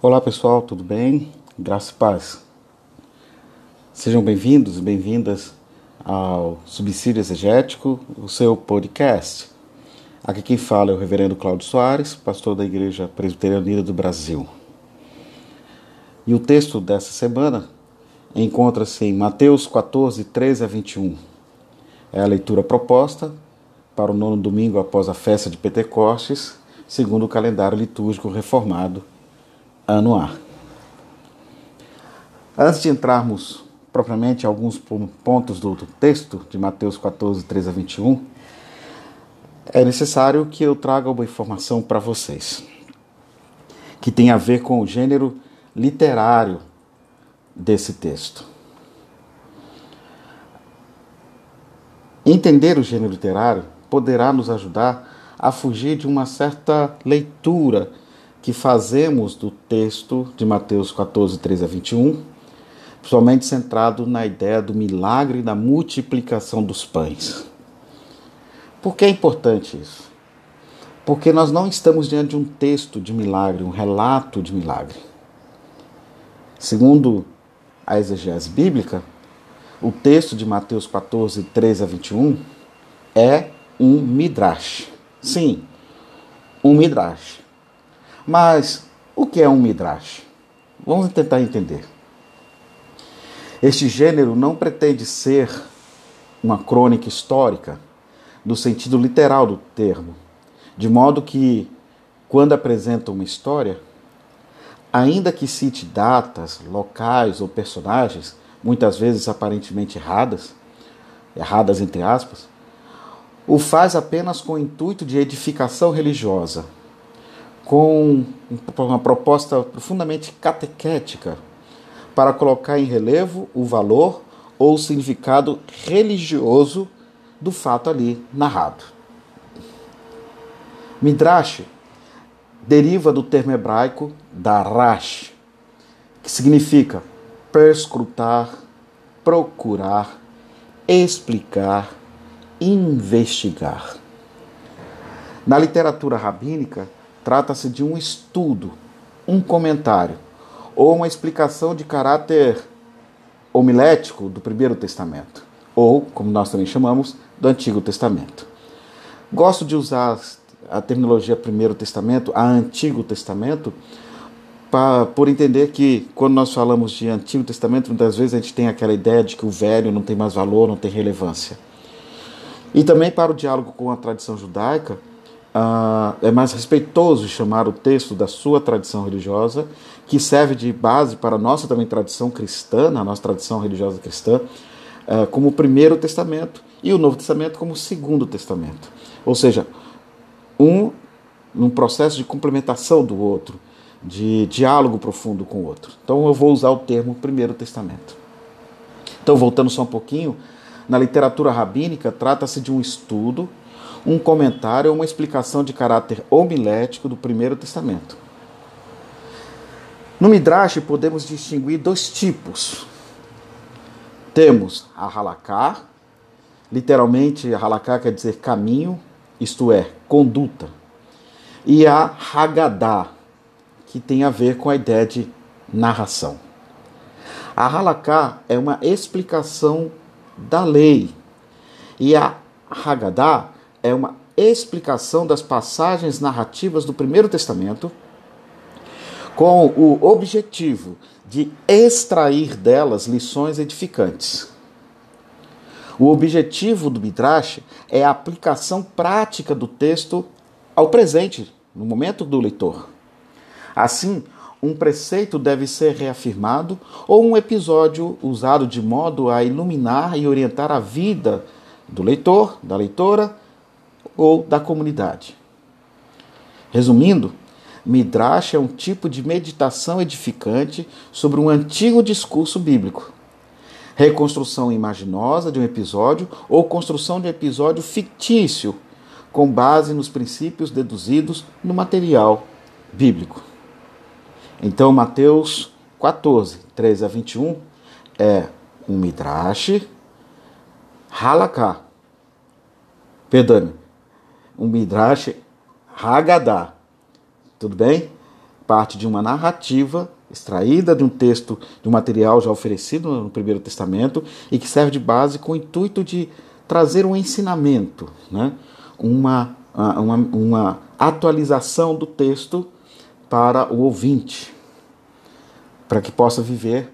Olá pessoal, tudo bem? Graça e paz. Sejam bem-vindos e bem-vindas ao Subsídio Exegético, o seu podcast. Aqui quem fala é o Reverendo Cláudio Soares, pastor da Igreja Presbiteriana Unida do Brasil. E o texto dessa semana encontra-se em Mateus 14, 13 a 21. É a leitura proposta para o nono domingo após a festa de Pentecostes, segundo o calendário litúrgico reformado anuar. Antes de entrarmos propriamente em alguns pontos do, texto de Mateus 14, 13 a 21, é necessário que eu traga uma informação para vocês, que tem a ver com o gênero literário desse texto. Entender o gênero literário poderá nos ajudar a fugir de uma certa leitura que fazemos do texto de Mateus 14, 13 a 21, principalmente centrado na ideia do milagre da multiplicação dos pães. Por que é importante isso? Porque nós não estamos diante de um texto de milagre, um relato de milagre. Segundo a exegese bíblica, o texto de Mateus 14, 13 a 21 é um midrash. Sim, um midrash. Mas o que é um midrash? Vamos tentar entender. Este gênero não pretende ser uma crônica histórica no sentido literal do termo, de modo que, quando apresenta uma história, ainda que cite datas, locais ou personagens, muitas vezes aparentemente erradas, erradas entre aspas, o faz apenas com o intuito de edificação religiosa com uma proposta profundamente catequética para colocar em relevo o valor ou o significado religioso do fato ali narrado. Midrash deriva do termo hebraico darash, que significa perscrutar, procurar, explicar, investigar. Na literatura rabínica, Trata-se de um estudo, um comentário ou uma explicação de caráter homilético do Primeiro Testamento, ou, como nós também chamamos, do Antigo Testamento. Gosto de usar a terminologia Primeiro Testamento, a Antigo Testamento, pra, por entender que quando nós falamos de Antigo Testamento, muitas vezes a gente tem aquela ideia de que o velho não tem mais valor, não tem relevância. E também para o diálogo com a tradição judaica, ah, é mais respeitoso chamar o texto da sua tradição religiosa, que serve de base para a nossa também tradição cristã, a nossa tradição religiosa cristã, ah, como o Primeiro Testamento e o Novo Testamento como o Segundo Testamento. Ou seja, um num processo de complementação do outro, de diálogo profundo com o outro. Então eu vou usar o termo Primeiro Testamento. Então, voltando só um pouquinho, na literatura rabínica trata-se de um estudo um comentário ou uma explicação de caráter homilético do Primeiro Testamento. No Midrash podemos distinguir dois tipos. Temos a halaká, literalmente halaká quer dizer caminho, isto é, conduta. E a Haggadah, que tem a ver com a ideia de narração. A halaká é uma explicação da lei. E a Haggadah é uma explicação das passagens narrativas do Primeiro Testamento com o objetivo de extrair delas lições edificantes. O objetivo do Midrash é a aplicação prática do texto ao presente, no momento do leitor. Assim, um preceito deve ser reafirmado ou um episódio usado de modo a iluminar e orientar a vida do leitor, da leitora ou da comunidade. Resumindo, Midrash é um tipo de meditação edificante sobre um antigo discurso bíblico. Reconstrução imaginosa de um episódio ou construção de um episódio fictício, com base nos princípios deduzidos no material bíblico. Então, Mateus 14, 13 a 21 é um Midrash, Halaká, perdão, um Midrash Haggadah. Tudo bem? parte de uma narrativa extraída de um texto, de um material já oferecido no Primeiro Testamento e que serve de base com o intuito de trazer um ensinamento, né? uma, uma, uma atualização do texto para o ouvinte, para que possa viver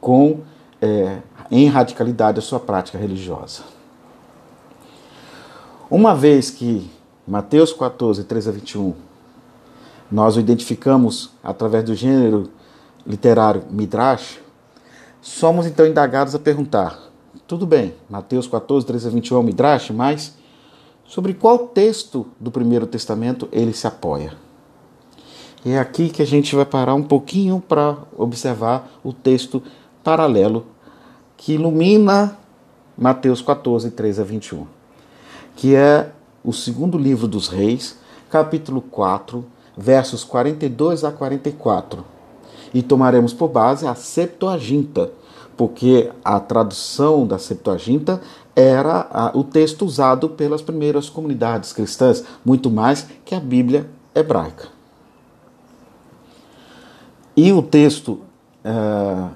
com é, em radicalidade a sua prática religiosa. Uma vez que Mateus 14, 13 a 21, nós o identificamos através do gênero literário Midrash, somos então indagados a perguntar: tudo bem, Mateus 14, 13 a 21 é o Midrash, mas sobre qual texto do Primeiro Testamento ele se apoia? E é aqui que a gente vai parar um pouquinho para observar o texto paralelo que ilumina Mateus 14, 13 a 21, que é o segundo livro dos Reis, capítulo 4, versos 42 a 44. E tomaremos por base a Septuaginta, porque a tradução da Septuaginta era o texto usado pelas primeiras comunidades cristãs, muito mais que a Bíblia hebraica. E o texto uh,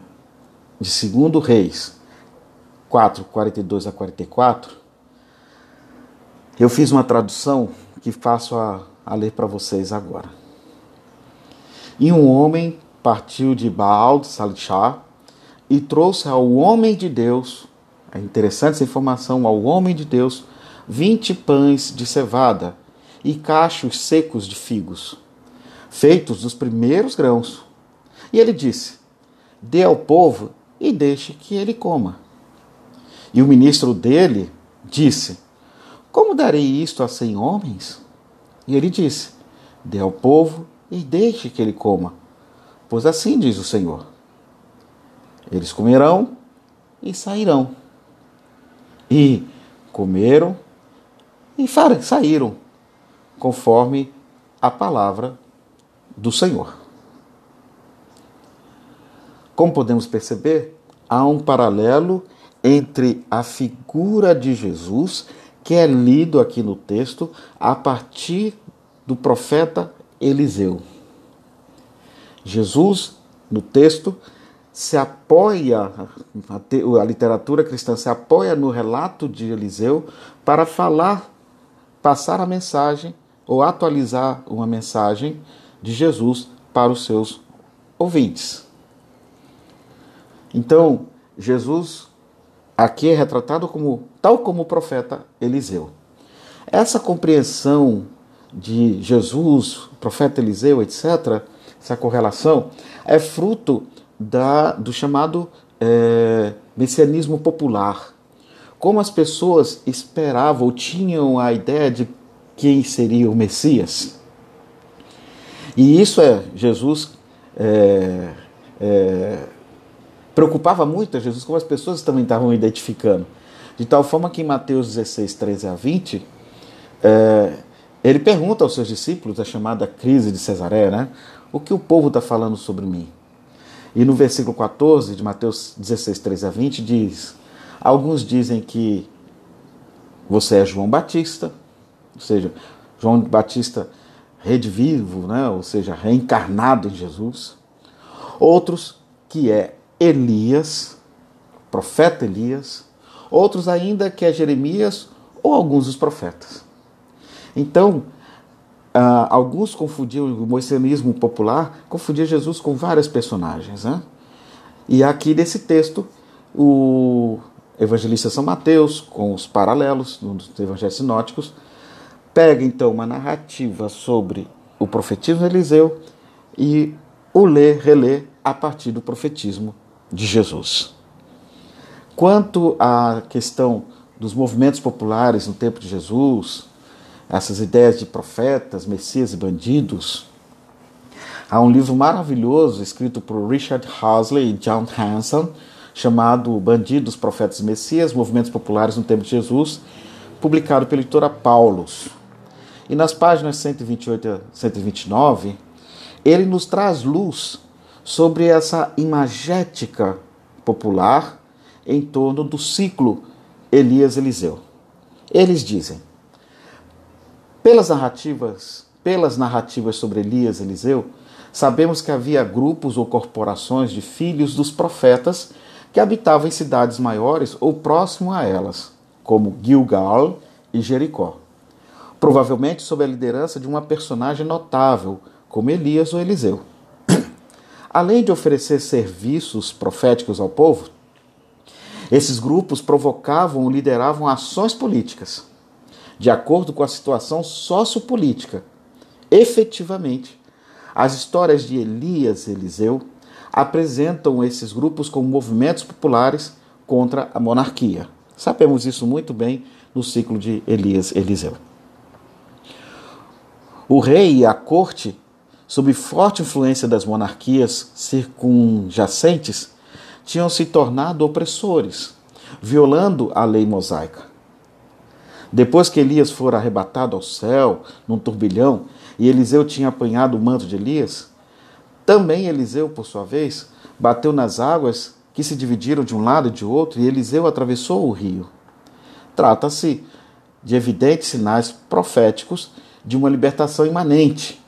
de 2 Reis 4, 42 a 44, eu fiz uma tradução que faço a, a ler para vocês agora. E um homem partiu de Baal de Salixá e trouxe ao homem de Deus, é interessante essa informação, ao homem de Deus, vinte pães de cevada e cachos secos de figos, feitos dos primeiros grãos. E ele disse: Dê ao povo e deixe que ele coma. E o ministro dele disse: Como darei isto a cem homens? E ele disse: Dê ao povo e deixe que ele coma, pois assim diz o Senhor. Eles comerão e sairão. E comeram e saíram, conforme a palavra do Senhor. Como podemos perceber, há um paralelo entre a figura de Jesus, que é lido aqui no texto, a partir do profeta Eliseu. Jesus, no texto, se apoia, a literatura cristã se apoia no relato de Eliseu para falar, passar a mensagem ou atualizar uma mensagem de Jesus para os seus ouvintes. Então, Jesus aqui é retratado como tal como o profeta Eliseu. Essa compreensão de Jesus, profeta Eliseu, etc., essa correlação é fruto da, do chamado é, messianismo popular. Como as pessoas esperavam ou tinham a ideia de quem seria o Messias. E isso é Jesus é, é, preocupava muito a Jesus como as pessoas também estavam identificando. De tal forma que em Mateus 16, 13 a 20, é, ele pergunta aos seus discípulos, a chamada crise de Cesaré, né? O que o povo está falando sobre mim? E no versículo 14 de Mateus 16, 13 a 20, diz: Alguns dizem que você é João Batista, ou seja, João Batista redivivo, né? ou seja, reencarnado em Jesus. Outros que é Elias, profeta Elias, outros ainda que é Jeremias ou alguns dos profetas. Então, uh, alguns confundiam o moicenismo popular, confundia Jesus com vários personagens. Né? E aqui nesse texto, o evangelista São Mateus, com os paralelos dos evangelhos sinóticos, pega então uma narrativa sobre o profetismo de Eliseu e o lê, relê a partir do profetismo de Jesus. Quanto à questão dos movimentos populares no tempo de Jesus, essas ideias de profetas, messias e bandidos, há um livro maravilhoso escrito por Richard Hasley e John Hanson, chamado Bandidos, Profetas e Messias, Movimentos Populares no Tempo de Jesus, publicado pela editora Paulus. E nas páginas 128 a 129, ele nos traz luz sobre essa imagética popular em torno do ciclo Elias-Eliseu. Eles dizem: pelas narrativas, pelas narrativas sobre Elias-Eliseu, sabemos que havia grupos ou corporações de filhos dos profetas que habitavam em cidades maiores ou próximo a elas, como Gilgal e Jericó. Provavelmente sob a liderança de uma personagem notável, como Elias ou Eliseu. Além de oferecer serviços proféticos ao povo, esses grupos provocavam ou lideravam ações políticas, de acordo com a situação sociopolítica. Efetivamente, as histórias de Elias e Eliseu apresentam esses grupos como movimentos populares contra a monarquia. Sabemos isso muito bem no ciclo de Elias e Eliseu. O rei e a corte, sob forte influência das monarquias circunjacentes, tinham se tornado opressores, violando a lei mosaica. Depois que Elias fora arrebatado ao céu num turbilhão e Eliseu tinha apanhado o manto de Elias, também Eliseu, por sua vez, bateu nas águas que se dividiram de um lado e de outro, e Eliseu atravessou o rio. Trata-se de evidentes sinais proféticos de uma libertação imanente.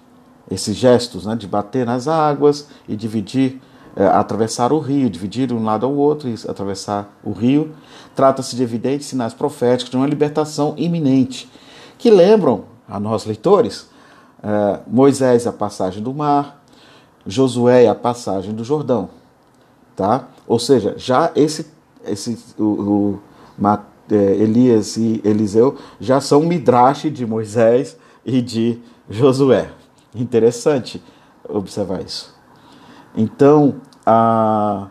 Esses gestos né, de bater nas águas e dividir, é, atravessar o rio, dividir de um lado ao outro e atravessar o rio, trata-se de evidentes sinais proféticos de uma libertação iminente, que lembram a nós leitores é, Moisés a passagem do mar, Josué a passagem do Jordão, tá? Ou seja, já esse, esse o, o é, Elias e Eliseu já são midrash de Moisés e de Josué. Interessante observar isso. Então, a,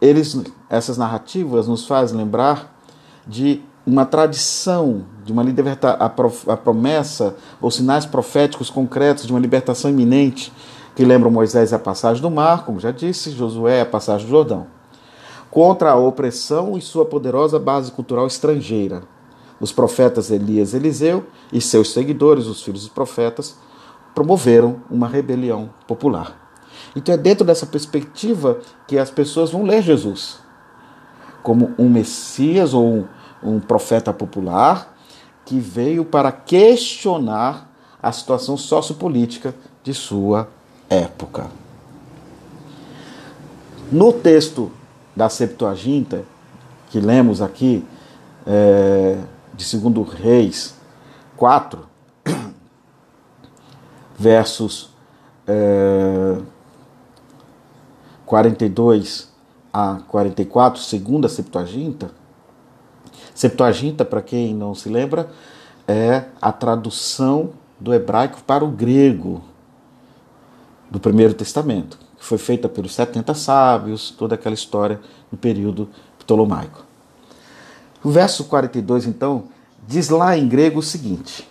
eles, essas narrativas nos fazem lembrar de uma tradição, de uma liberta, a, a promessa ou sinais proféticos concretos de uma libertação iminente que lembram Moisés a passagem do mar, como já disse, Josué a passagem do Jordão, contra a opressão e sua poderosa base cultural estrangeira. Os profetas Elias e Eliseu e seus seguidores, os filhos dos profetas, promoveram uma rebelião popular. Então é dentro dessa perspectiva que as pessoas vão ler Jesus como um Messias ou um, um profeta popular que veio para questionar a situação sociopolítica de sua época. No texto da Septuaginta, que lemos aqui, é, de 2 Reis 4, versos é, 42 a 44, segunda Septuaginta. Septuaginta, para quem não se lembra, é a tradução do hebraico para o grego do Primeiro Testamento, que foi feita pelos 70 sábios, toda aquela história no período ptolomaico. O verso 42, então, diz lá em grego o seguinte: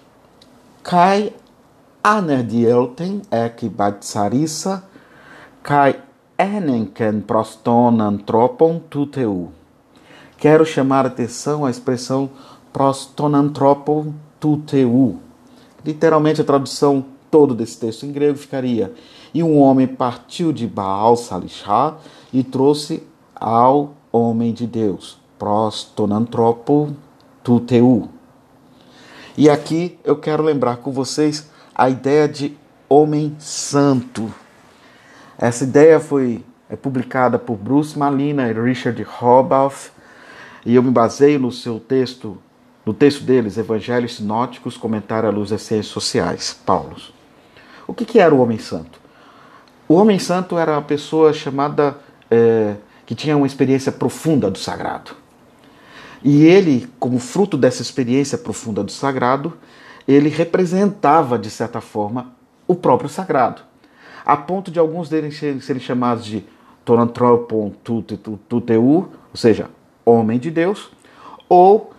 Kai anerdielten ek batsarissa, kai enenken prostonantropon tuteu. Quero chamar a atenção à expressão prostonantropon tuteu. Literalmente a tradução todo desse texto em grego ficaria e um homem partiu de Baal Salishá e trouxe ao homem de Deus, prostonantropo tuteu. E aqui eu quero lembrar com vocês a ideia de homem santo. Essa ideia foi é, publicada por Bruce Malina e Richard Hobath, e eu me baseio no seu texto, no texto deles, Evangelhos Sinóticos, Comentário à Luz das Ciências Sociais, Paulo. O que, que era o homem santo? O homem santo era uma pessoa chamada é, que tinha uma experiência profunda do sagrado. E ele, como fruto dessa experiência profunda do sagrado, ele representava, de certa forma, o próprio sagrado. A ponto de alguns deles serem chamados de Tonantropon Tuteu, ou seja, homem de Deus, ou,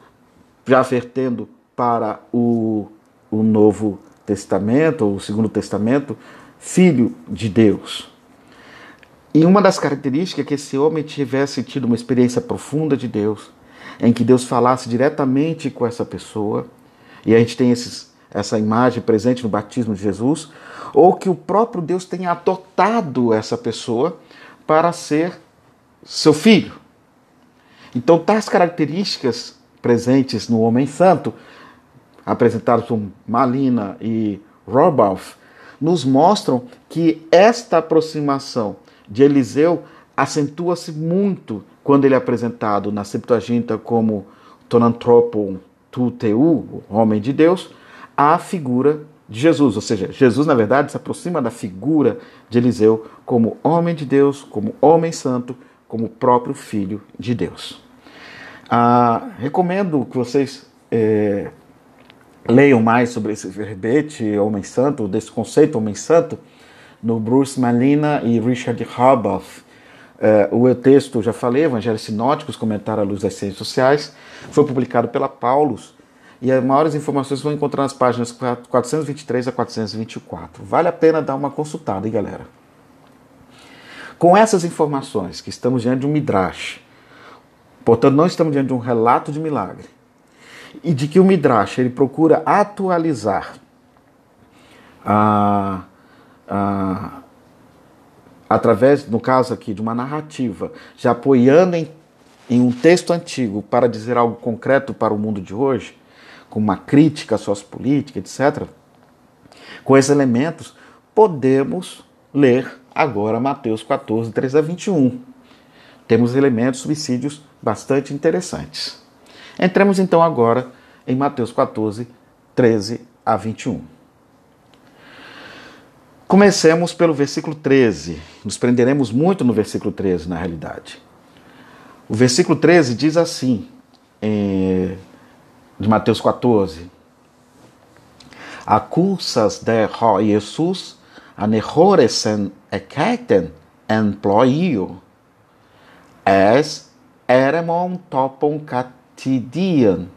já vertendo para o, o Novo Testamento, ou o Segundo Testamento, filho de Deus. E uma das características é que esse homem tivesse tido uma experiência profunda de Deus, em que Deus falasse diretamente com essa pessoa, e a gente tem esses, essa imagem presente no batismo de Jesus, ou que o próprio Deus tenha adotado essa pessoa para ser seu filho. Então, tais características presentes no homem santo, apresentadas por Malina e Robalf, nos mostram que esta aproximação de Eliseu acentua-se muito quando ele é apresentado na Septuaginta como Tonantropon tu teu, homem de Deus, a figura de Jesus. Ou seja, Jesus, na verdade, se aproxima da figura de Eliseu como homem de Deus, como homem santo, como próprio filho de Deus. Ah, recomendo que vocês é, leiam mais sobre esse verbete, homem santo, desse conceito homem santo, no Bruce Malina e Richard Harbaugh, é, o texto, já falei, Evangelhos Sinóticos, comentário à luz das ciências sociais, foi publicado pela Paulus e as maiores informações vão encontrar nas páginas 423 a 424. Vale a pena dar uma consultada, hein, galera? Com essas informações, que estamos diante de um midrash, portanto, não estamos diante de um relato de milagre, e de que o midrash ele procura atualizar a, a através, no caso aqui, de uma narrativa, já apoiando em, em um texto antigo para dizer algo concreto para o mundo de hoje, com uma crítica à sociopolítica, etc., com esses elementos, podemos ler agora Mateus 14, 13 a 21. Temos elementos, subsídios bastante interessantes. Entremos então agora em Mateus 14, 13 a 21. Comecemos pelo versículo 13. Nos prenderemos muito no versículo 13, na realidade. O versículo 13 diz assim, é, de Mateus 14: Acusas de ho Jesus anehoresen eketen emploio, es eremon topon catidian,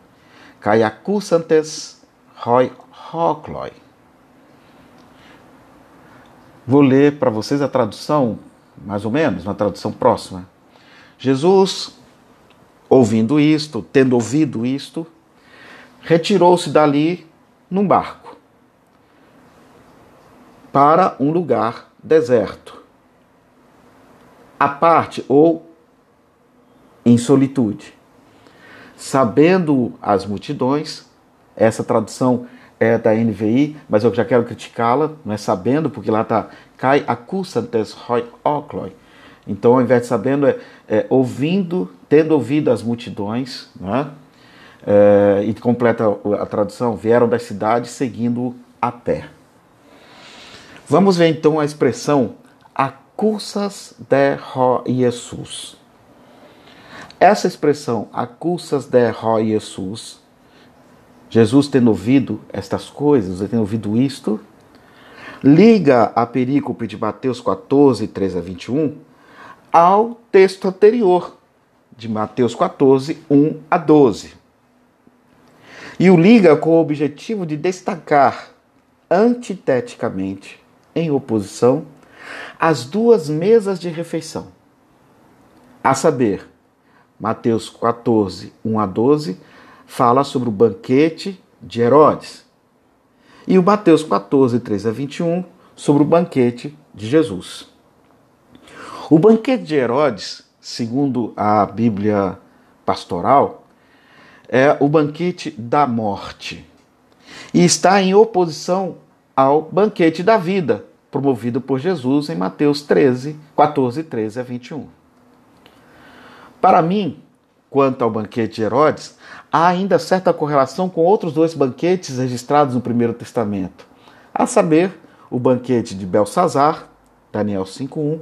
kai acusantes hoi hocloi. Vou ler para vocês a tradução, mais ou menos, uma tradução próxima. Jesus, ouvindo isto, tendo ouvido isto, retirou-se dali num barco para um lugar deserto, à parte ou em solitude. Sabendo as multidões, essa tradução é da NVI, mas eu já quero criticá-la, não é sabendo, porque lá está cai acusantes hoi ocloi. Então, ao invés de sabendo, é, é ouvindo, tendo ouvido as multidões, né? É, e completa a tradução, vieram das cidades seguindo a pé. Vamos ver então a expressão acusas de ro Jesus. Essa expressão acusas de ro Jesus Jesus tendo ouvido estas coisas, tendo ouvido isto, liga a perícope de Mateus 14, 13 a 21 ao texto anterior, de Mateus 14, 1 a 12. E o liga com o objetivo de destacar antiteticamente, em oposição, as duas mesas de refeição. A saber, Mateus 14, 1 a 12 fala sobre o banquete de Herodes. E o Mateus 14, 3 a 21, sobre o banquete de Jesus. O banquete de Herodes, segundo a Bíblia pastoral, é o banquete da morte. E está em oposição ao banquete da vida, promovido por Jesus em Mateus 13, 14, 13 a 21. Para mim, quanto ao banquete de Herodes, há ainda certa correlação com outros dois banquetes registrados no Primeiro Testamento, a saber, o banquete de Belsazar, Daniel 5.1,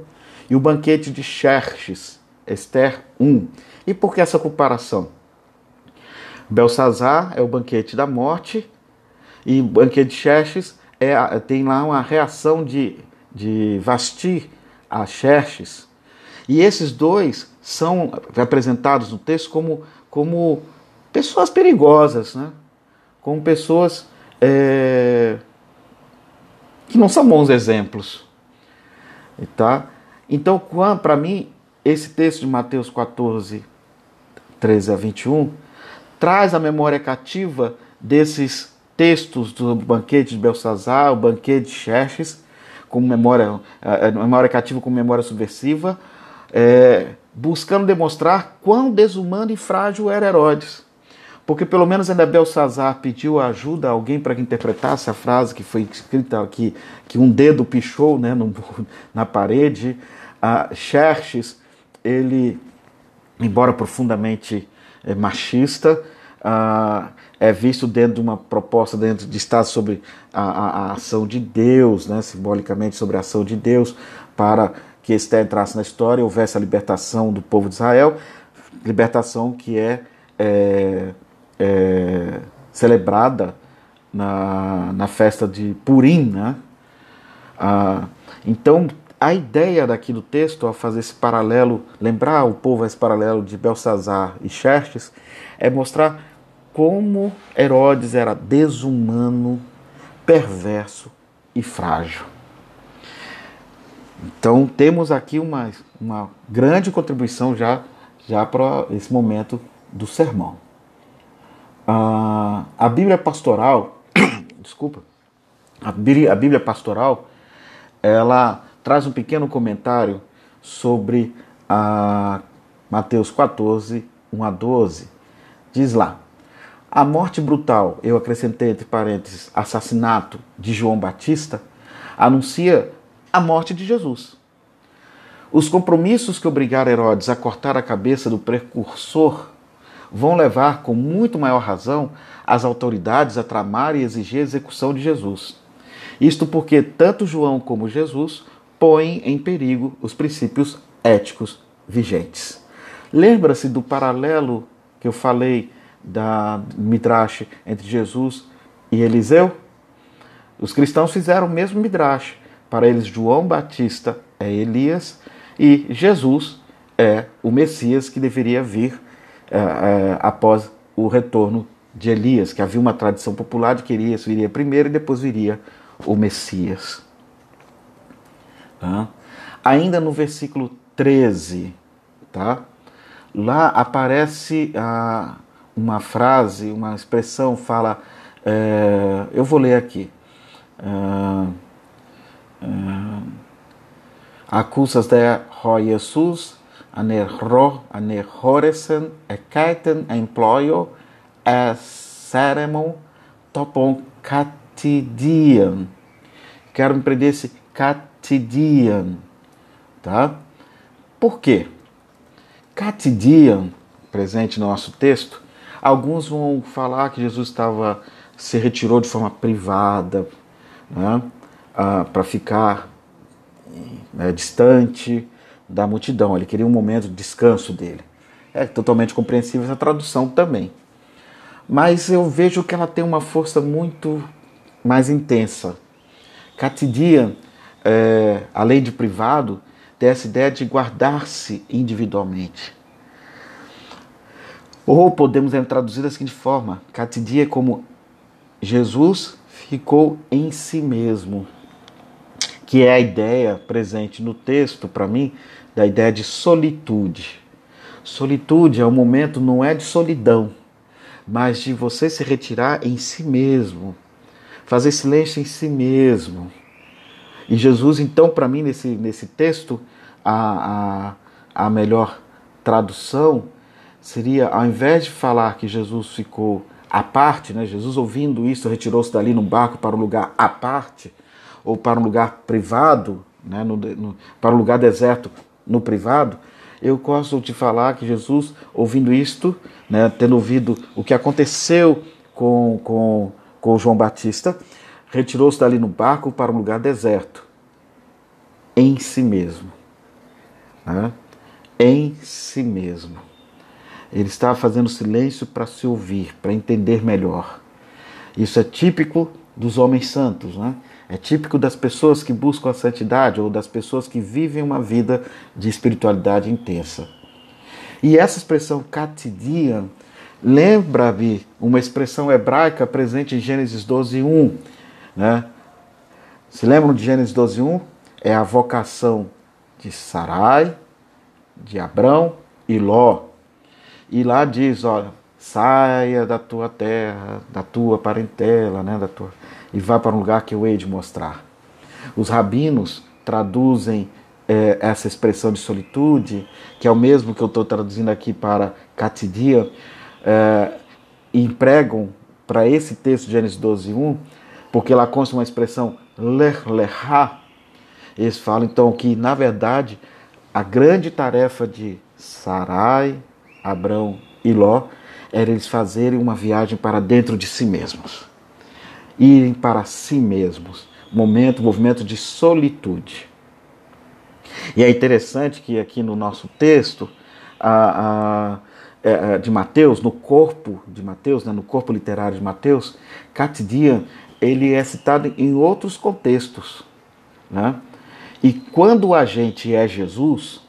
e o banquete de Xerxes, Esther 1. E por que essa comparação? Belsazar é o banquete da morte e o banquete de Xerxes é, tem lá uma reação de, de Vasti a Xerxes. E esses dois são apresentados no texto como, como pessoas perigosas, né? como pessoas é, que não são bons exemplos. Tá? Então, para mim, esse texto de Mateus 14, 13 a 21, traz a memória cativa desses textos do banquete de Belsazar, o banquete de Xerxes, com memória, memória cativa com memória subversiva, é, buscando demonstrar quão desumano e frágil era Herodes. porque pelo menos ainda Belsazar pediu ajuda a alguém para que interpretasse a frase que foi escrita aqui, que um dedo pichou né, no, na parede. Uh, Xerxes, ele, embora profundamente é, machista, é visto dentro de uma proposta dentro de estar sobre a, a, a, ação de Deus, né, simbolicamente sobre a ação de Deus, para que Esther entrasse na história houvesse a libertação do povo de Israel, libertação que é, é, é celebrada na, na festa de Purim. Né? Ah, então, a ideia daqui do texto, ao fazer esse paralelo, lembrar o povo esse paralelo de Belsazar e Xerxes, é mostrar como Herodes era desumano, perverso e frágil. Então temos aqui uma, uma grande contribuição já, já para esse momento do sermão. Ah, a Bíblia pastoral, desculpa, a Bíblia, a Bíblia pastoral, ela traz um pequeno comentário sobre a Mateus 14, 1 a 12. Diz lá: A morte brutal, eu acrescentei entre parênteses, assassinato de João Batista, anuncia a morte de Jesus. Os compromissos que obrigaram Herodes a cortar a cabeça do precursor vão levar, com muito maior razão, as autoridades a tramar e exigir a execução de Jesus. Isto porque tanto João como Jesus põem em perigo os princípios éticos vigentes. Lembra-se do paralelo que eu falei da Midrash entre Jesus e Eliseu? Os cristãos fizeram o mesmo Midrash. Para eles, João Batista é Elias e Jesus é o Messias que deveria vir é, é, após o retorno de Elias, que havia uma tradição popular de que Elias viria primeiro e depois viria o Messias. Tá? Ainda no versículo 13, tá? lá aparece ah, uma frase, uma expressão, fala, é, eu vou ler aqui. Acusas der Herr Jesus anerhoresen ekaiten employo a seremon topon catidian. Quero me prender esse Catidian, tá? Por quê? Catidian, presente no nosso texto, alguns vão falar que Jesus estava se retirou de forma privada, né? Ah, para ficar né, distante da multidão. Ele queria um momento de descanso dele. É totalmente compreensível essa tradução também. Mas eu vejo que ela tem uma força muito mais intensa. Catidian é, de privado tem essa ideia de guardar-se individualmente. Ou podemos traduzir da seguinte forma: catidia é como Jesus ficou em si mesmo, que é a ideia presente no texto, para mim, da ideia de solitude. Solitude é um momento, não é de solidão, mas de você se retirar em si mesmo, fazer silêncio em si mesmo e Jesus, então, para mim, nesse, nesse texto, a, a, a melhor tradução seria, ao invés de falar que Jesus ficou à parte, né, Jesus ouvindo isso retirou-se dali num barco para um lugar à parte, ou para um lugar privado, né, no, no, para um lugar deserto no privado, eu gosto de falar que Jesus, ouvindo isto, né, tendo ouvido o que aconteceu com, com, com João Batista, retirou-se dali no barco para um lugar deserto, em si mesmo. Né? Em si mesmo. Ele estava fazendo silêncio para se ouvir, para entender melhor. Isso é típico dos homens santos, né? É típico das pessoas que buscam a santidade ou das pessoas que vivem uma vida de espiritualidade intensa. E essa expressão catidia lembra-me uma expressão hebraica presente em Gênesis 12, 1 né? Se lembram de Gênesis 12:1? É a vocação de Sarai, de Abrão e Ló. E lá diz, olha, saia da tua terra, da tua parentela, né, da tua, e vá para um lugar que eu hei de mostrar. Os rabinos traduzem é, essa expressão de solitude, que é o mesmo que eu estou traduzindo aqui para catidia, é, empregam para esse texto de Gênesis 12, 1, porque lá consta uma expressão ler, lerá, eles falam então que, na verdade, a grande tarefa de Sarai, Abrão e Ló era eles fazerem uma viagem para dentro de si mesmos. Irem para si mesmos. Momento, movimento de solitude. E é interessante que aqui no nosso texto a, a, é, é, de Mateus, no corpo de Mateus, né, no corpo literário de Mateus, Catidian, ele é citado em outros contextos. Né? E quando a gente é Jesus,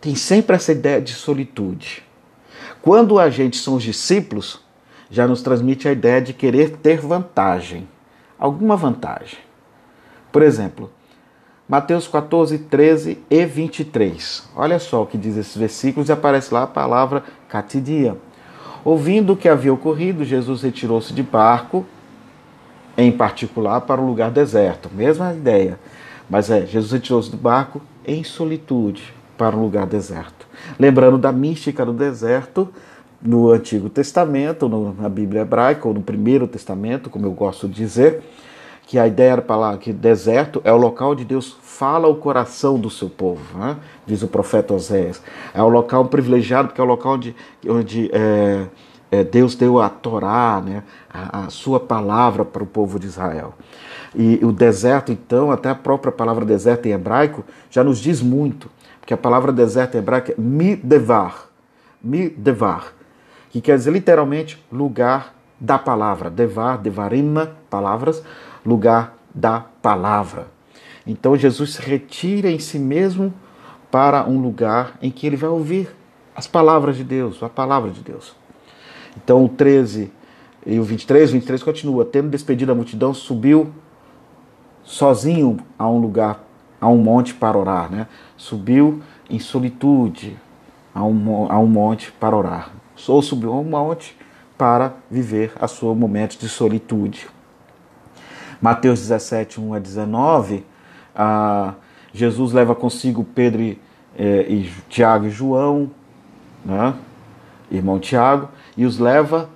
tem sempre essa ideia de solitude. Quando a gente são os discípulos, já nos transmite a ideia de querer ter vantagem, alguma vantagem. Por exemplo, Mateus 14, 13 e 23. Olha só o que diz esses versículos e aparece lá a palavra catidia. Ouvindo o que havia ocorrido, Jesus retirou-se de barco, em particular para um lugar deserto. Mesma ideia. Mas é, Jesus retirou-se do barco em solitude para um lugar deserto. Lembrando da mística do deserto no Antigo Testamento, no, na Bíblia hebraica, ou no Primeiro Testamento, como eu gosto de dizer, que a ideia para lá que deserto é o local onde Deus fala o coração do seu povo, né? diz o profeta Oséias. É o local privilegiado, porque é o local onde, onde é, é, Deus deu a Torá, né? a, a sua palavra para o povo de Israel. E o deserto, então, até a própria palavra deserto em hebraico já nos diz muito, porque a palavra deserto em hebraico é midevar, midevar, que quer dizer literalmente lugar da palavra, devar, devarima, palavras, lugar da palavra. Então Jesus se retira em si mesmo para um lugar em que ele vai ouvir as palavras de Deus, a palavra de Deus. Então o 13 e o 23, o 23 continua, tendo despedido a multidão, subiu sozinho a um lugar, a um monte para orar, né? Subiu em solitude a um, a um monte para orar. Ou subiu um monte para viver a seu momento de solitude. Mateus 17, 1 a 19, ah, Jesus leva consigo Pedro e, eh, e Tiago e João, né? irmão Tiago, e os leva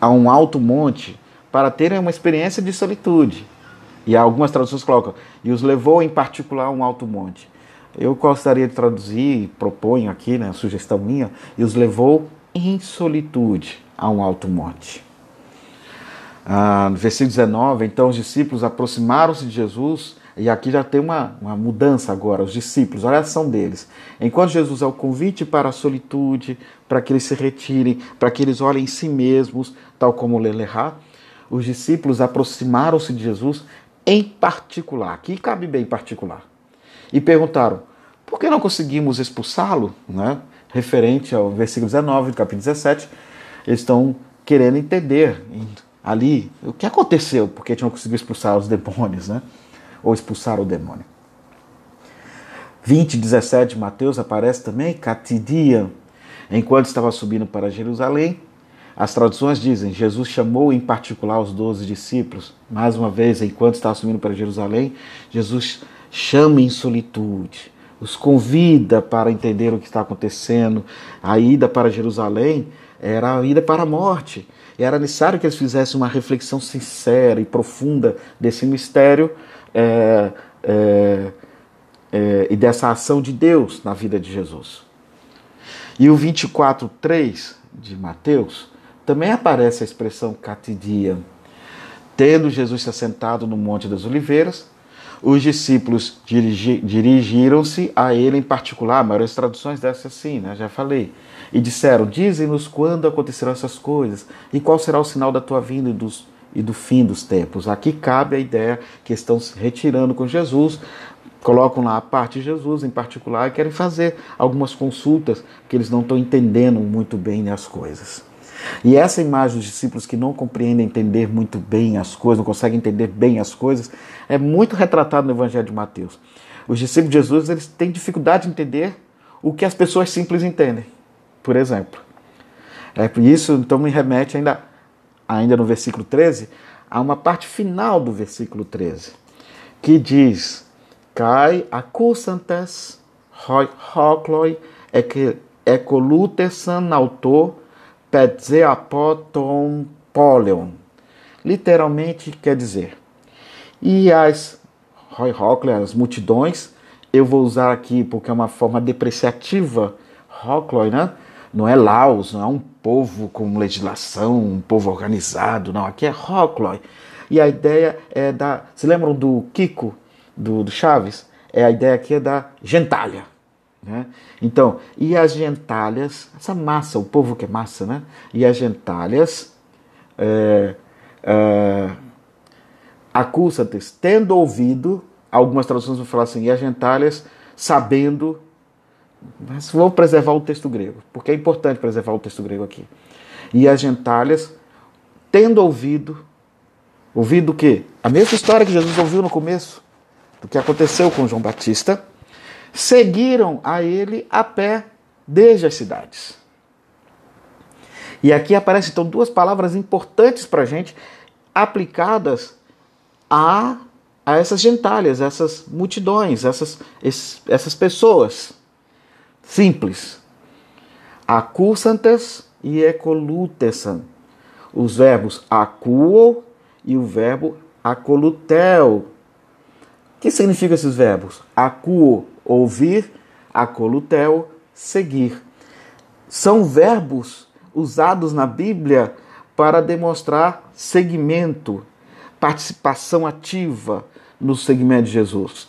a um alto monte para terem uma experiência de solitude. E algumas traduções colocam, e os levou em particular a um alto monte. Eu gostaria de traduzir, proponho aqui, né, sugestão minha, e os levou em solitude a um alto monte. Ah, no versículo 19, então os discípulos aproximaram-se de Jesus, e aqui já tem uma, uma mudança agora, os discípulos, olha a ação deles. Enquanto Jesus é o convite para a solitude, para que eles se retirem, para que eles olhem em si mesmos, tal como Lelerá, os discípulos aproximaram-se de Jesus em particular, aqui cabe bem particular, e perguntaram: por que não conseguimos expulsá-lo? Né? Referente ao versículo 19 do capítulo 17, eles estão querendo entender ali o que aconteceu, porque a gente não conseguiu expulsar os demônios, né? Ou expulsar o demônio. 20, 17 de Mateus aparece também, Catidia, enquanto estava subindo para Jerusalém. As traduções dizem, Jesus chamou em particular os doze discípulos. Mais uma vez, enquanto estava subindo para Jerusalém, Jesus chama em solitude, os convida para entender o que está acontecendo. A ida para Jerusalém era a ida para a morte. E era necessário que eles fizessem uma reflexão sincera e profunda desse mistério é, é, é, e dessa ação de Deus na vida de Jesus. E o 24:3 de Mateus também aparece a expressão catidia. Tendo Jesus se assentado no Monte das Oliveiras, os discípulos dirigi, dirigiram-se a ele em particular, a maioria das traduções dessa assim, né? já falei e disseram: Dize-nos quando acontecerão essas coisas e qual será o sinal da tua vinda e, dos, e do fim dos tempos. Aqui cabe a ideia que estão se retirando com Jesus, colocam lá a parte de Jesus em particular e querem fazer algumas consultas que eles não estão entendendo muito bem as coisas. E essa imagem dos discípulos que não compreendem entender muito bem as coisas, não conseguem entender bem as coisas, é muito retratado no Evangelho de Mateus. Os discípulos de Jesus eles têm dificuldade de entender o que as pessoas simples entendem por exemplo. É por isso, então, me remete ainda, ainda no versículo 13, a uma parte final do versículo 13, que diz: Cai acusantes hocloi ecolutesan autor petzeapoton poleon. Literalmente quer dizer, e as as multidões, eu vou usar aqui porque é uma forma depreciativa, Hockley, né? Não é Laos, não é um povo com legislação, um povo organizado, não. Aqui é Hockley. E a ideia é da. Se lembram do Kiko, do, do Chaves? É a ideia aqui é da gentalha. Né? Então, e as gentalhas, essa massa, o povo que é massa, né? E as gentalhas, é, é, acusates, tendo ouvido, algumas traduções vão falar assim, e as gentalhas sabendo, mas vou preservar o texto grego, porque é importante preservar o texto grego aqui. E as gentalhas, tendo ouvido, ouvido o quê? A mesma história que Jesus ouviu no começo, do que aconteceu com João Batista, seguiram a ele a pé desde as cidades. E aqui aparecem então duas palavras importantes para a gente, aplicadas a, a essas gentalhas, essas multidões, essas, essas pessoas simples. Acusantes e ecolutesan. Os verbos acuo e o verbo acolutel. O que significam esses verbos? Acuo, ouvir, acolutel, seguir. São verbos usados na Bíblia para demonstrar seguimento, participação ativa no segmento de Jesus.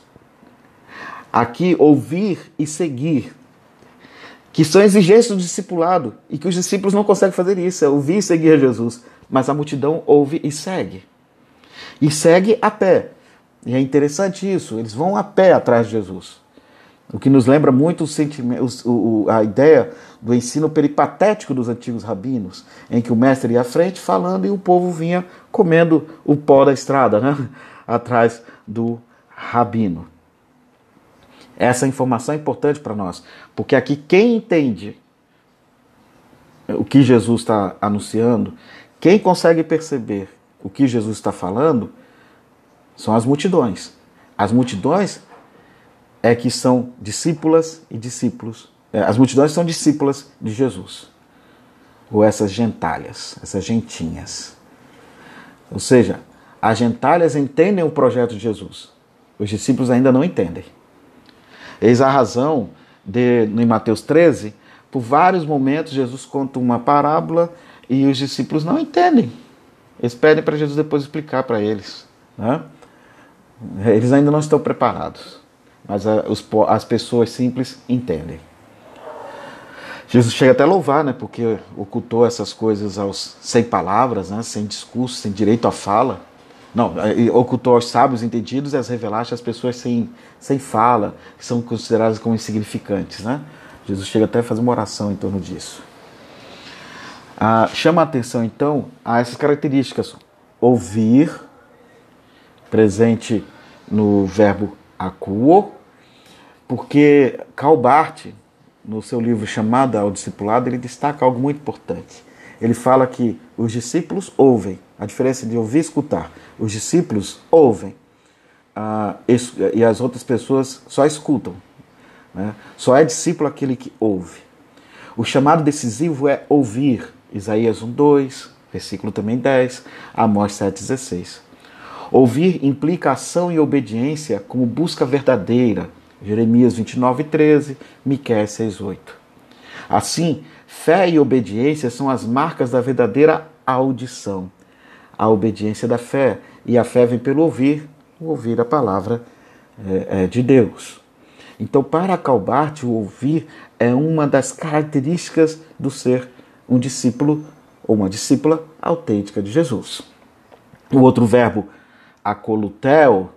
Aqui, ouvir e seguir, que são exigências do discipulado e que os discípulos não conseguem fazer isso, é ouvir e seguir a Jesus, mas a multidão ouve e segue. E segue a pé. E é interessante isso, eles vão a pé atrás de Jesus. O que nos lembra muito o sentimento, o, a ideia do ensino peripatético dos antigos rabinos, em que o mestre ia à frente falando e o povo vinha comendo o pó da estrada, né? atrás do rabino. Essa informação é importante para nós, porque aqui quem entende o que Jesus está anunciando, quem consegue perceber o que Jesus está falando, são as multidões. As multidões é que são discípulas e discípulos. É, as multidões são discípulas de Jesus. Ou essas gentalhas, essas gentinhas. Ou seja, as gentalhas entendem o projeto de Jesus. Os discípulos ainda não entendem. Eis a razão de, em Mateus 13, por vários momentos Jesus conta uma parábola e os discípulos não entendem. Eles pedem para Jesus depois explicar para eles. Né? Eles ainda não estão preparados mas a, os, as pessoas simples entendem. Jesus chega até a louvar, né, porque ocultou essas coisas aos sem palavras, né, sem discurso, sem direito à fala. Não, ocultou aos sábios entendidos e as revelaste às pessoas sem, sem fala, que são consideradas como insignificantes. Né? Jesus chega até a fazer uma oração em torno disso. Ah, chama a atenção, então, a essas características. Ouvir, presente no verbo acuo, porque Karl Barth, no seu livro Chamada ao Discipulado, ele destaca algo muito importante. Ele fala que os discípulos ouvem, a diferença de ouvir e escutar. Os discípulos ouvem ah, e as outras pessoas só escutam. Né? Só é discípulo aquele que ouve. O chamado decisivo é ouvir. Isaías 1, 2, versículo também 10, Amós 7, 16. Ouvir implica ação e obediência como busca verdadeira. Jeremias 29, 13, Miqueias 6, 8. Assim, fé e obediência são as marcas da verdadeira audição. A obediência da fé e a fé vem pelo ouvir, ouvir a palavra é, é, de Deus. Então, para Calbart, o ouvir é uma das características do ser um discípulo ou uma discípula autêntica de Jesus. O outro verbo acolutel,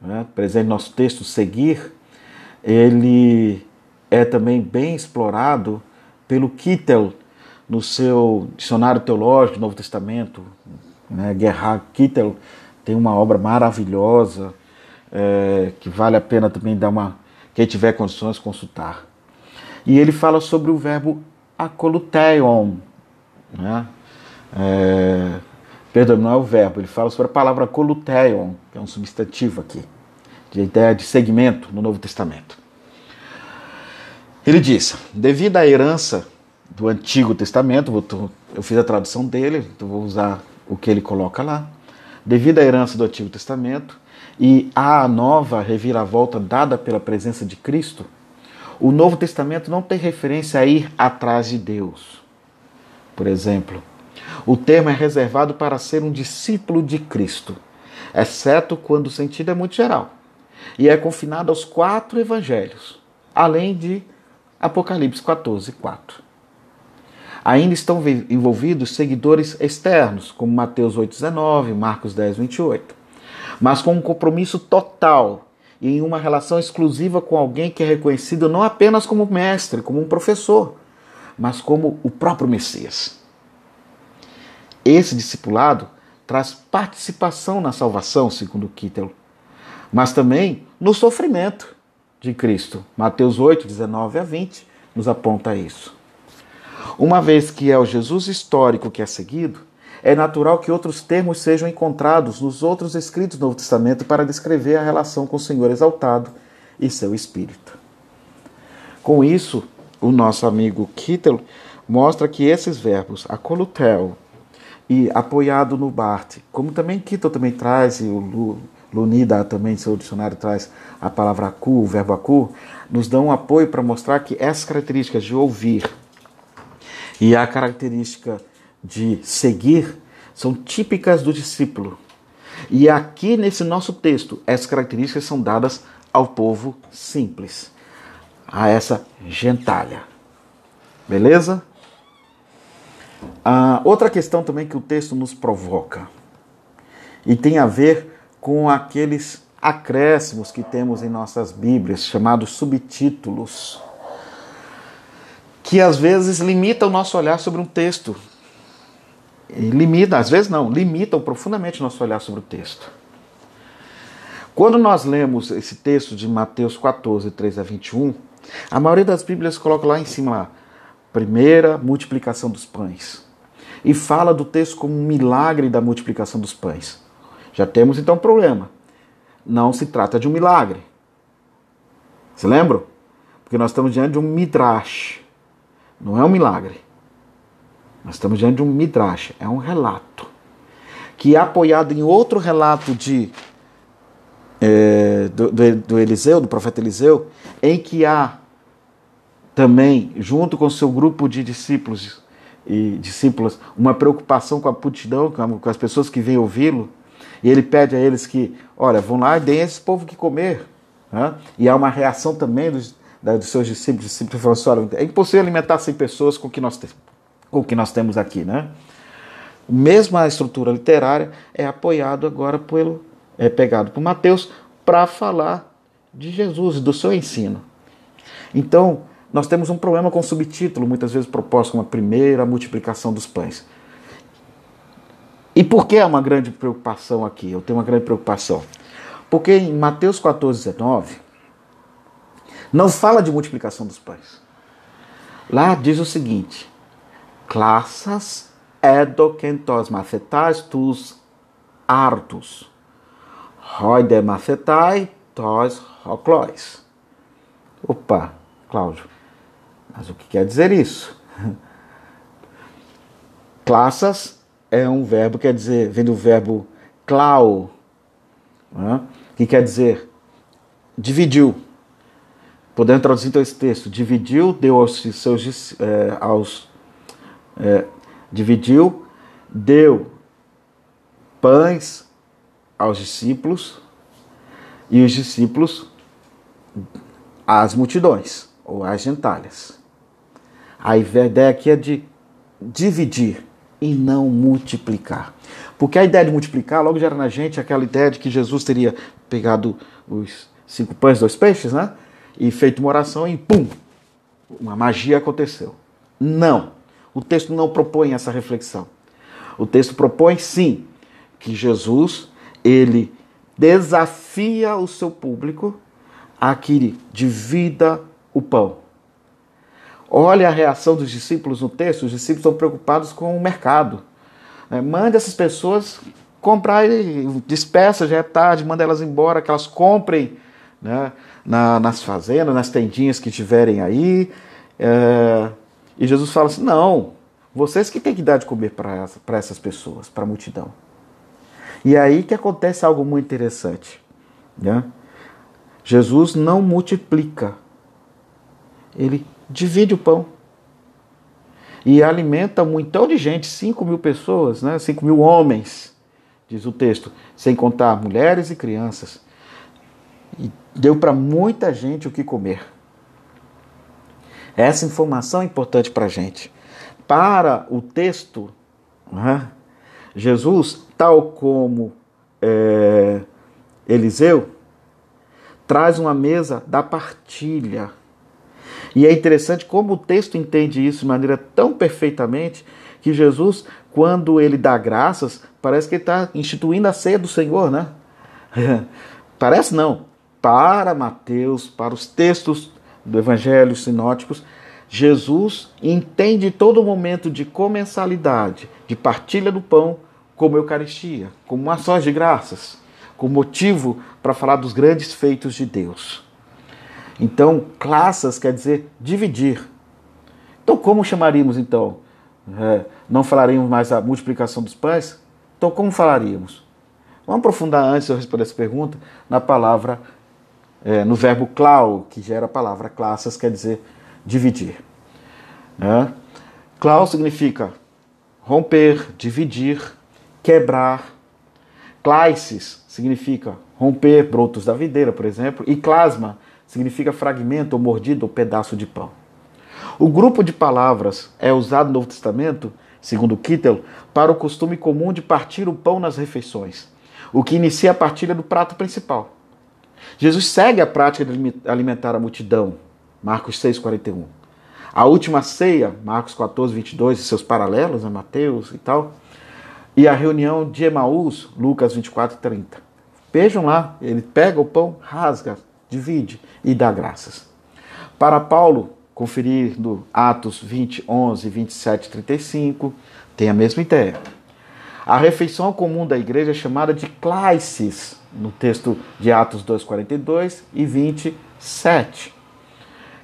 né, presente no nosso texto, seguir, ele é também bem explorado pelo Kittel no seu dicionário teológico do Novo Testamento. Né, Gerhard Kittel tem uma obra maravilhosa é, que vale a pena também dar uma quem tiver condições consultar. E ele fala sobre o verbo acoluteion, né? É, Perdão, não é o verbo, ele fala sobre a palavra coluteion, que é um substantivo aqui, de ideia de segmento no Novo Testamento. Ele diz: devido à herança do Antigo Testamento, eu fiz a tradução dele, então vou usar o que ele coloca lá. Devido à herança do Antigo Testamento e à nova reviravolta dada pela presença de Cristo, o Novo Testamento não tem referência a ir atrás de Deus. Por exemplo, o termo é reservado para ser um discípulo de Cristo, exceto quando o sentido é muito geral, e é confinado aos quatro evangelhos, além de Apocalipse 14, 4. Ainda estão envolvidos seguidores externos, como Mateus 8,19, Marcos 10, 28, mas com um compromisso total e em uma relação exclusiva com alguém que é reconhecido não apenas como mestre, como um professor, mas como o próprio Messias. Esse discipulado traz participação na salvação, segundo Kittel, mas também no sofrimento de Cristo. Mateus 8, 19 a 20 nos aponta isso. Uma vez que é o Jesus histórico que é seguido, é natural que outros termos sejam encontrados nos outros escritos do Novo Testamento para descrever a relação com o Senhor exaltado e seu Espírito. Com isso, o nosso amigo Kittel mostra que esses verbos, acolutel e apoiado no Bart, como também Kittel também traz, e o Lunida também, seu dicionário traz a palavra acu, o verbo acu, nos dão um apoio para mostrar que essas características de ouvir e a característica de seguir são típicas do discípulo. E aqui nesse nosso texto, essas características são dadas ao povo simples, a essa gentalha. Beleza? Ah, outra questão também que o texto nos provoca e tem a ver com aqueles acréscimos que temos em nossas Bíblias, chamados subtítulos, que às vezes limitam o nosso olhar sobre um texto. E limita, às vezes não, limitam profundamente o nosso olhar sobre o texto. Quando nós lemos esse texto de Mateus 14, 3 a 21, a maioria das Bíblias coloca lá em cima lá, primeira multiplicação dos pães. E fala do texto como um milagre da multiplicação dos pães. Já temos então um problema. Não se trata de um milagre. Se lembram? Porque nós estamos diante de um midrash. Não é um milagre. Nós estamos diante de um midrash, é um relato. Que é apoiado em outro relato de é, do, do, do Eliseu, do profeta Eliseu, em que há também, junto com seu grupo de discípulos e discípulas, uma preocupação com a multidão, com as pessoas que vêm ouvi-lo, e ele pede a eles que, olha, vão lá e deem a esse povo que comer. Né? E há uma reação também dos, da, dos seus discípulos, discípulos falam assim, olha, é impossível alimentar 100 pessoas com o que nós, com o que nós temos aqui. Né? Mesmo a estrutura literária é apoiado agora pelo, é pegado por Mateus para falar de Jesus e do seu ensino. Então, nós temos um problema com o subtítulo, muitas vezes proposto como a primeira multiplicação dos pães. E por que é uma grande preocupação aqui? Eu tenho uma grande preocupação. Porque em Mateus 14, 19, não fala de multiplicação dos pães. Lá diz o seguinte: Classas edokentos macetais tus artus, roide macetai tos roclois. Opa, Cláudio, mas o que quer dizer isso? Classas é um verbo, quer dizer, vem do verbo clau, né? que quer dizer dividiu. Podendo traduzir então esse texto, dividiu, deu aos seus é, aos é, dividiu, deu pães aos discípulos e os discípulos às multidões ou às gentalhas. A ideia aqui é de dividir e não multiplicar. Porque a ideia de multiplicar logo gera na gente aquela ideia de que Jesus teria pegado os cinco pães dois peixes, né? E feito uma oração e pum! Uma magia aconteceu. Não. O texto não propõe essa reflexão. O texto propõe sim que Jesus ele desafia o seu público a que divida o pão. Olha a reação dos discípulos no texto, os discípulos estão preocupados com o mercado. É, manda essas pessoas comprar despeça, já é tarde, manda elas embora, que elas comprem né, na, nas fazendas, nas tendinhas que tiverem aí. É, e Jesus fala assim: não, Vocês que têm que dar de comer para essa, essas pessoas, para a multidão. E é aí que acontece algo muito interessante. Né? Jesus não multiplica, ele divide o pão. E alimenta um montão de gente, 5 mil pessoas, né? 5 mil homens, diz o texto, sem contar mulheres e crianças. E deu para muita gente o que comer. Essa informação é importante para a gente. Para o texto, né? Jesus, tal como é, Eliseu, traz uma mesa da partilha. E é interessante como o texto entende isso de maneira tão perfeitamente que Jesus, quando ele dá graças, parece que ele está instituindo a ceia do Senhor, né? parece não. Para Mateus, para os textos do Evangelho sinóticos, Jesus entende todo momento de comensalidade, de partilha do pão, como Eucaristia, como ações de graças com motivo para falar dos grandes feitos de Deus. Então, classas quer dizer dividir. Então, como chamaríamos então? É, não falaríamos mais a multiplicação dos pães? Então, como falaríamos? Vamos aprofundar antes de eu responder essa pergunta na palavra, é, no verbo clau, que gera a palavra classas, quer dizer dividir. Né? Clau significa romper, dividir, quebrar. Claices significa romper brotos da videira, por exemplo, e clasma significa fragmento ou mordido ou pedaço de pão. O grupo de palavras é usado no Novo Testamento, segundo Kittel, para o costume comum de partir o pão nas refeições, o que inicia a partilha do prato principal. Jesus segue a prática de alimentar a multidão, Marcos 6,41. A última ceia, Marcos 14, 22, e seus paralelos, né, Mateus e tal, e a reunião de Emaús, Lucas 24 30. Vejam lá, ele pega o pão, rasga, divide e dá graças. Para Paulo, conferir no Atos 20, 11, 27 35, tem a mesma ideia. A refeição comum da igreja é chamada de claices, no texto de Atos 2,42 e 27.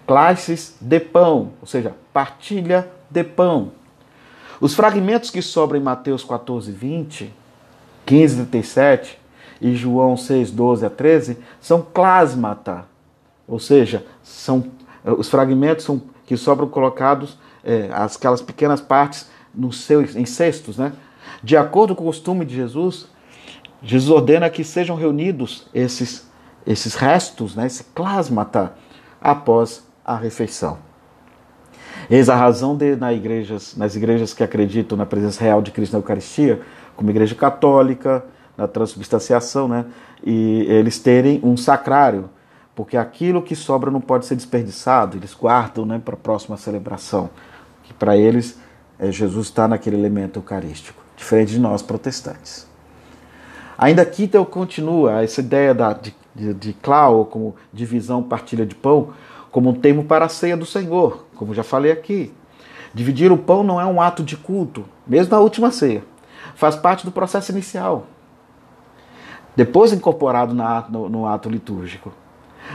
Claices de pão, ou seja, partilha de pão. Os fragmentos que sobram em Mateus 14, 20, 15, 37 e João 6, 12 a 13 são clasmata, ou seja, são os fragmentos são, que sobram colocados, é, aquelas pequenas partes no seu, em cestos. Né? De acordo com o costume de Jesus, Jesus ordena que sejam reunidos esses, esses restos, né, esse clasmata, após a refeição. Eis a razão de, na igrejas, nas igrejas que acreditam na presença real de Cristo na Eucaristia, como a Igreja Católica, na transubstanciação, né? E eles terem um sacrário, porque aquilo que sobra não pode ser desperdiçado, eles guardam né, para a próxima celebração. Que para eles, é, Jesus está naquele elemento eucarístico, diferente de nós protestantes. Ainda aqui então continua essa ideia da, de, de, de Clau, como divisão, partilha de pão, como um termo para a ceia do Senhor, como já falei aqui. Dividir o pão não é um ato de culto, mesmo na última ceia. Faz parte do processo inicial, depois incorporado no, no ato litúrgico.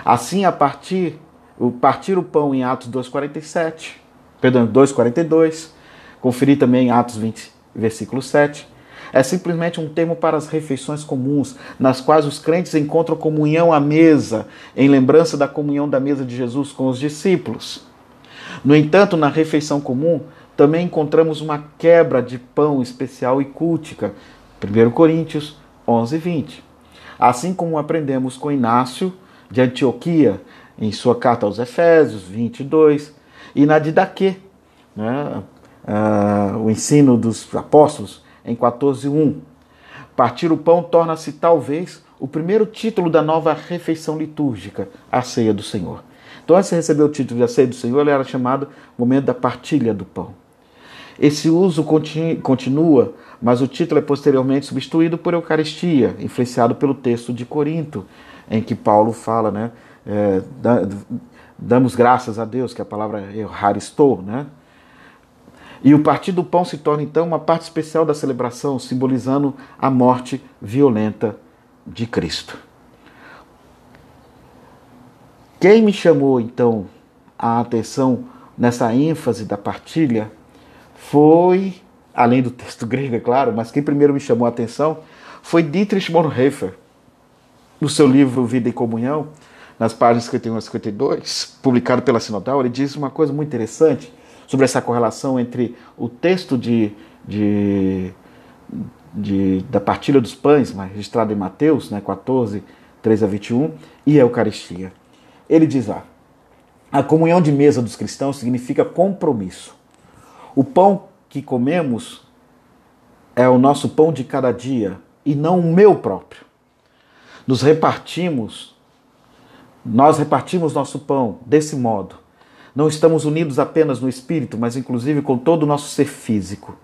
Assim, a partir o partir o pão em Atos 2:47, perdão, 2:42, conferir também em Atos 20, versículo 7. É simplesmente um termo para as refeições comuns, nas quais os crentes encontram comunhão à mesa, em lembrança da comunhão da mesa de Jesus com os discípulos. No entanto, na refeição comum, também encontramos uma quebra de pão especial e cultica. 1 Coríntios 11, 20. Assim como aprendemos com Inácio de Antioquia, em sua carta aos Efésios 22, e na Didaquê, né, uh, o ensino dos apóstolos, em 14.1. Partir o pão torna-se talvez o primeiro título da nova refeição litúrgica, a ceia do Senhor. Então, antes de receber o título de a ceia do Senhor, ele era chamado momento da partilha do pão. Esse uso continua, mas o título é posteriormente substituído por Eucaristia, influenciado pelo texto de Corinto, em que Paulo fala, né? É, damos graças a Deus, que a palavra é Eucharistou, né? E o partir do pão se torna então uma parte especial da celebração, simbolizando a morte violenta de Cristo. Quem me chamou então a atenção nessa ênfase da partilha foi, além do texto grego, é claro, mas quem primeiro me chamou a atenção foi Dietrich Bonhoeffer, no seu livro Vida e Comunhão, nas páginas 51 a 52, publicado pela Sinodal, ele diz uma coisa muito interessante sobre essa correlação entre o texto de, de, de da partilha dos pães, registrado em Mateus né, 14, 3 a 21, e a Eucaristia. Ele diz lá: a comunhão de mesa dos cristãos significa compromisso. O pão que comemos é o nosso pão de cada dia e não o meu próprio. Nos repartimos, nós repartimos nosso pão desse modo. Não estamos unidos apenas no espírito, mas inclusive com todo o nosso ser físico.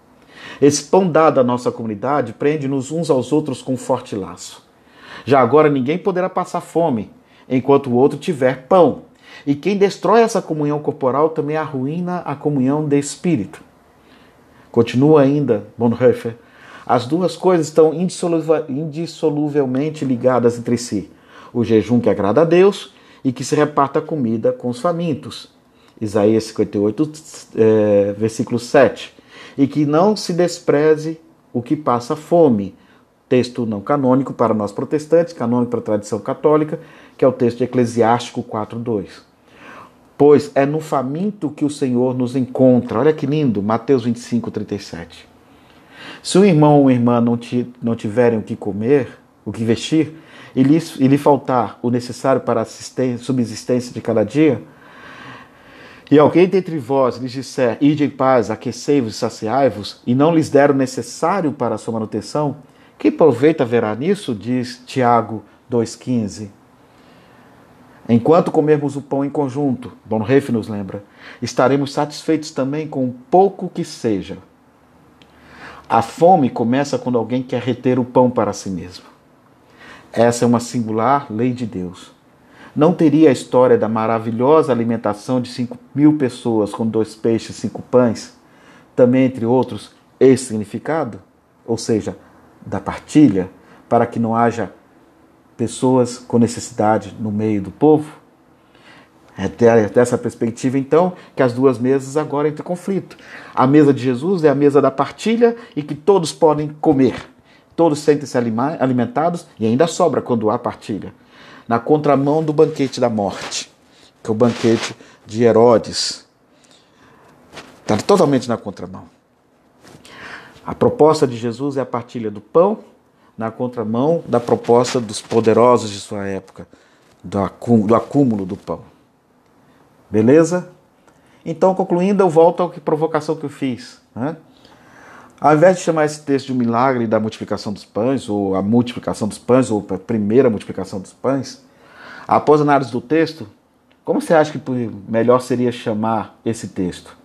Esse pão dado à nossa comunidade prende-nos uns aos outros com um forte laço. Já agora ninguém poderá passar fome enquanto o outro tiver pão. E quem destrói essa comunhão corporal também arruína a comunhão de espírito. Continua ainda Bonhoeffer. As duas coisas estão indissoluvelmente ligadas entre si. O jejum que agrada a Deus e que se reparta a comida com os famintos. Isaías 58, é, versículo 7. E que não se despreze o que passa fome. Texto não canônico para nós protestantes, canônico para a tradição católica, que é o texto de Eclesiástico 4.2. Pois é no faminto que o Senhor nos encontra. Olha que lindo, Mateus 25, 37. Se um irmão ou uma irmã não, te, não tiverem o que comer, o que vestir, e lhe, e lhe faltar o necessário para a subsistência de cada dia, e alguém dentre vós lhes disser, ide em paz, aquecei-vos e saciai-vos, e não lhes der o necessário para a sua manutenção, que proveito haverá nisso? Diz Tiago 2,15. Enquanto comermos o pão em conjunto, Bonhoeffer nos lembra, estaremos satisfeitos também com o pouco que seja. A fome começa quando alguém quer reter o pão para si mesmo. Essa é uma singular lei de Deus. Não teria a história da maravilhosa alimentação de cinco mil pessoas com dois peixes e cinco pães, também entre outros, esse significado? Ou seja, da partilha, para que não haja pessoas com necessidade no meio do povo? É dessa perspectiva, então, que as duas mesas agora entram em conflito. A mesa de Jesus é a mesa da partilha e que todos podem comer. Todos sentem-se alimentados e ainda sobra quando há partilha. Na contramão do banquete da morte, que é o banquete de Herodes. Está totalmente na contramão. A proposta de Jesus é a partilha do pão na contramão da proposta dos poderosos de sua época, do acúmulo do pão. Beleza? Então, concluindo, eu volto à provocação que eu fiz. Né? Ao invés de chamar esse texto de um milagre da multiplicação dos pães, ou a multiplicação dos pães, ou a primeira multiplicação dos pães, após a análise do texto, como você acha que melhor seria chamar esse texto?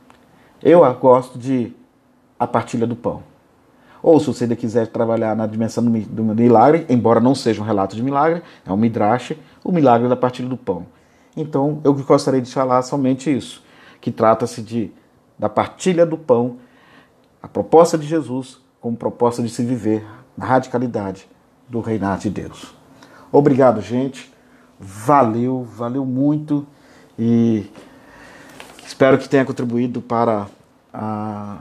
Eu gosto de a partilha do pão. Ou se você quiser trabalhar na dimensão do milagre, embora não seja um relato de milagre, é um midrash, o milagre da partilha do pão. Então, eu gostaria de falar somente isso, que trata-se de da partilha do pão, a proposta de Jesus como proposta de se viver na radicalidade do reinado de Deus. Obrigado, gente. Valeu, valeu muito e espero que tenha contribuído para a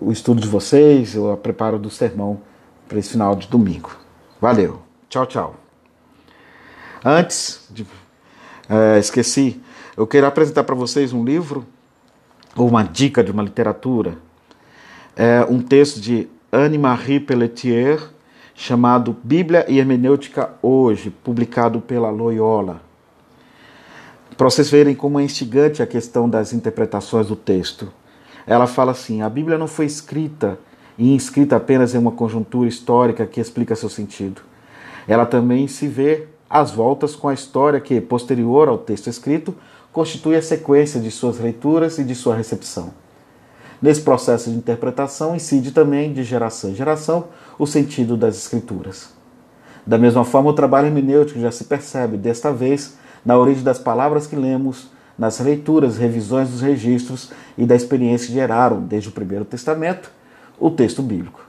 o estudo de vocês, o preparo do sermão para esse final de domingo. Valeu. Tchau, tchau. Antes, de, é, esqueci, eu quero apresentar para vocês um livro, ou uma dica de uma literatura. É um texto de Anne-Marie Pelletier, chamado Bíblia e Hermenêutica Hoje, publicado pela Loyola. Para vocês verem como é instigante a questão das interpretações do texto ela fala assim: a Bíblia não foi escrita e inscrita apenas em uma conjuntura histórica que explica seu sentido. Ela também se vê às voltas com a história que, posterior ao texto escrito, constitui a sequência de suas leituras e de sua recepção. Nesse processo de interpretação incide também, de geração em geração, o sentido das Escrituras. Da mesma forma, o trabalho hermenêutico já se percebe, desta vez, na origem das palavras que lemos nas leituras, revisões dos registros e da experiência que geraram, desde o Primeiro Testamento, o texto bíblico.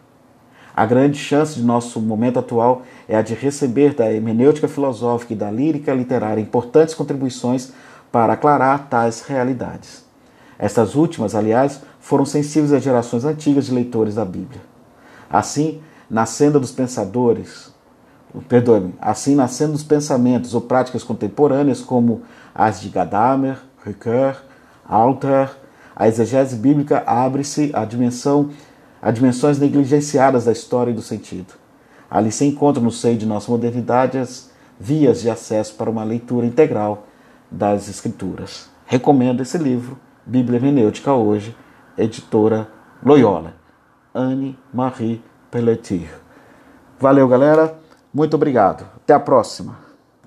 A grande chance de nosso momento atual é a de receber da hermenêutica filosófica e da lírica literária importantes contribuições para aclarar tais realidades. Estas últimas, aliás, foram sensíveis às gerações antigas de leitores da Bíblia. Assim, na senda dos pensadores, perdoe-me, assim nascendo dos pensamentos ou práticas contemporâneas como as de Gadamer, Ricoeur, Alter, a exegese bíblica abre-se à dimensão a dimensões negligenciadas da história e do sentido. Ali se encontram no seio de nossa modernidade as vias de acesso para uma leitura integral das Escrituras. Recomendo esse livro, Bíblia Hermenêutica Hoje, editora Loyola, Anne-Marie Pelletier. Valeu, galera. Muito obrigado. Até a próxima.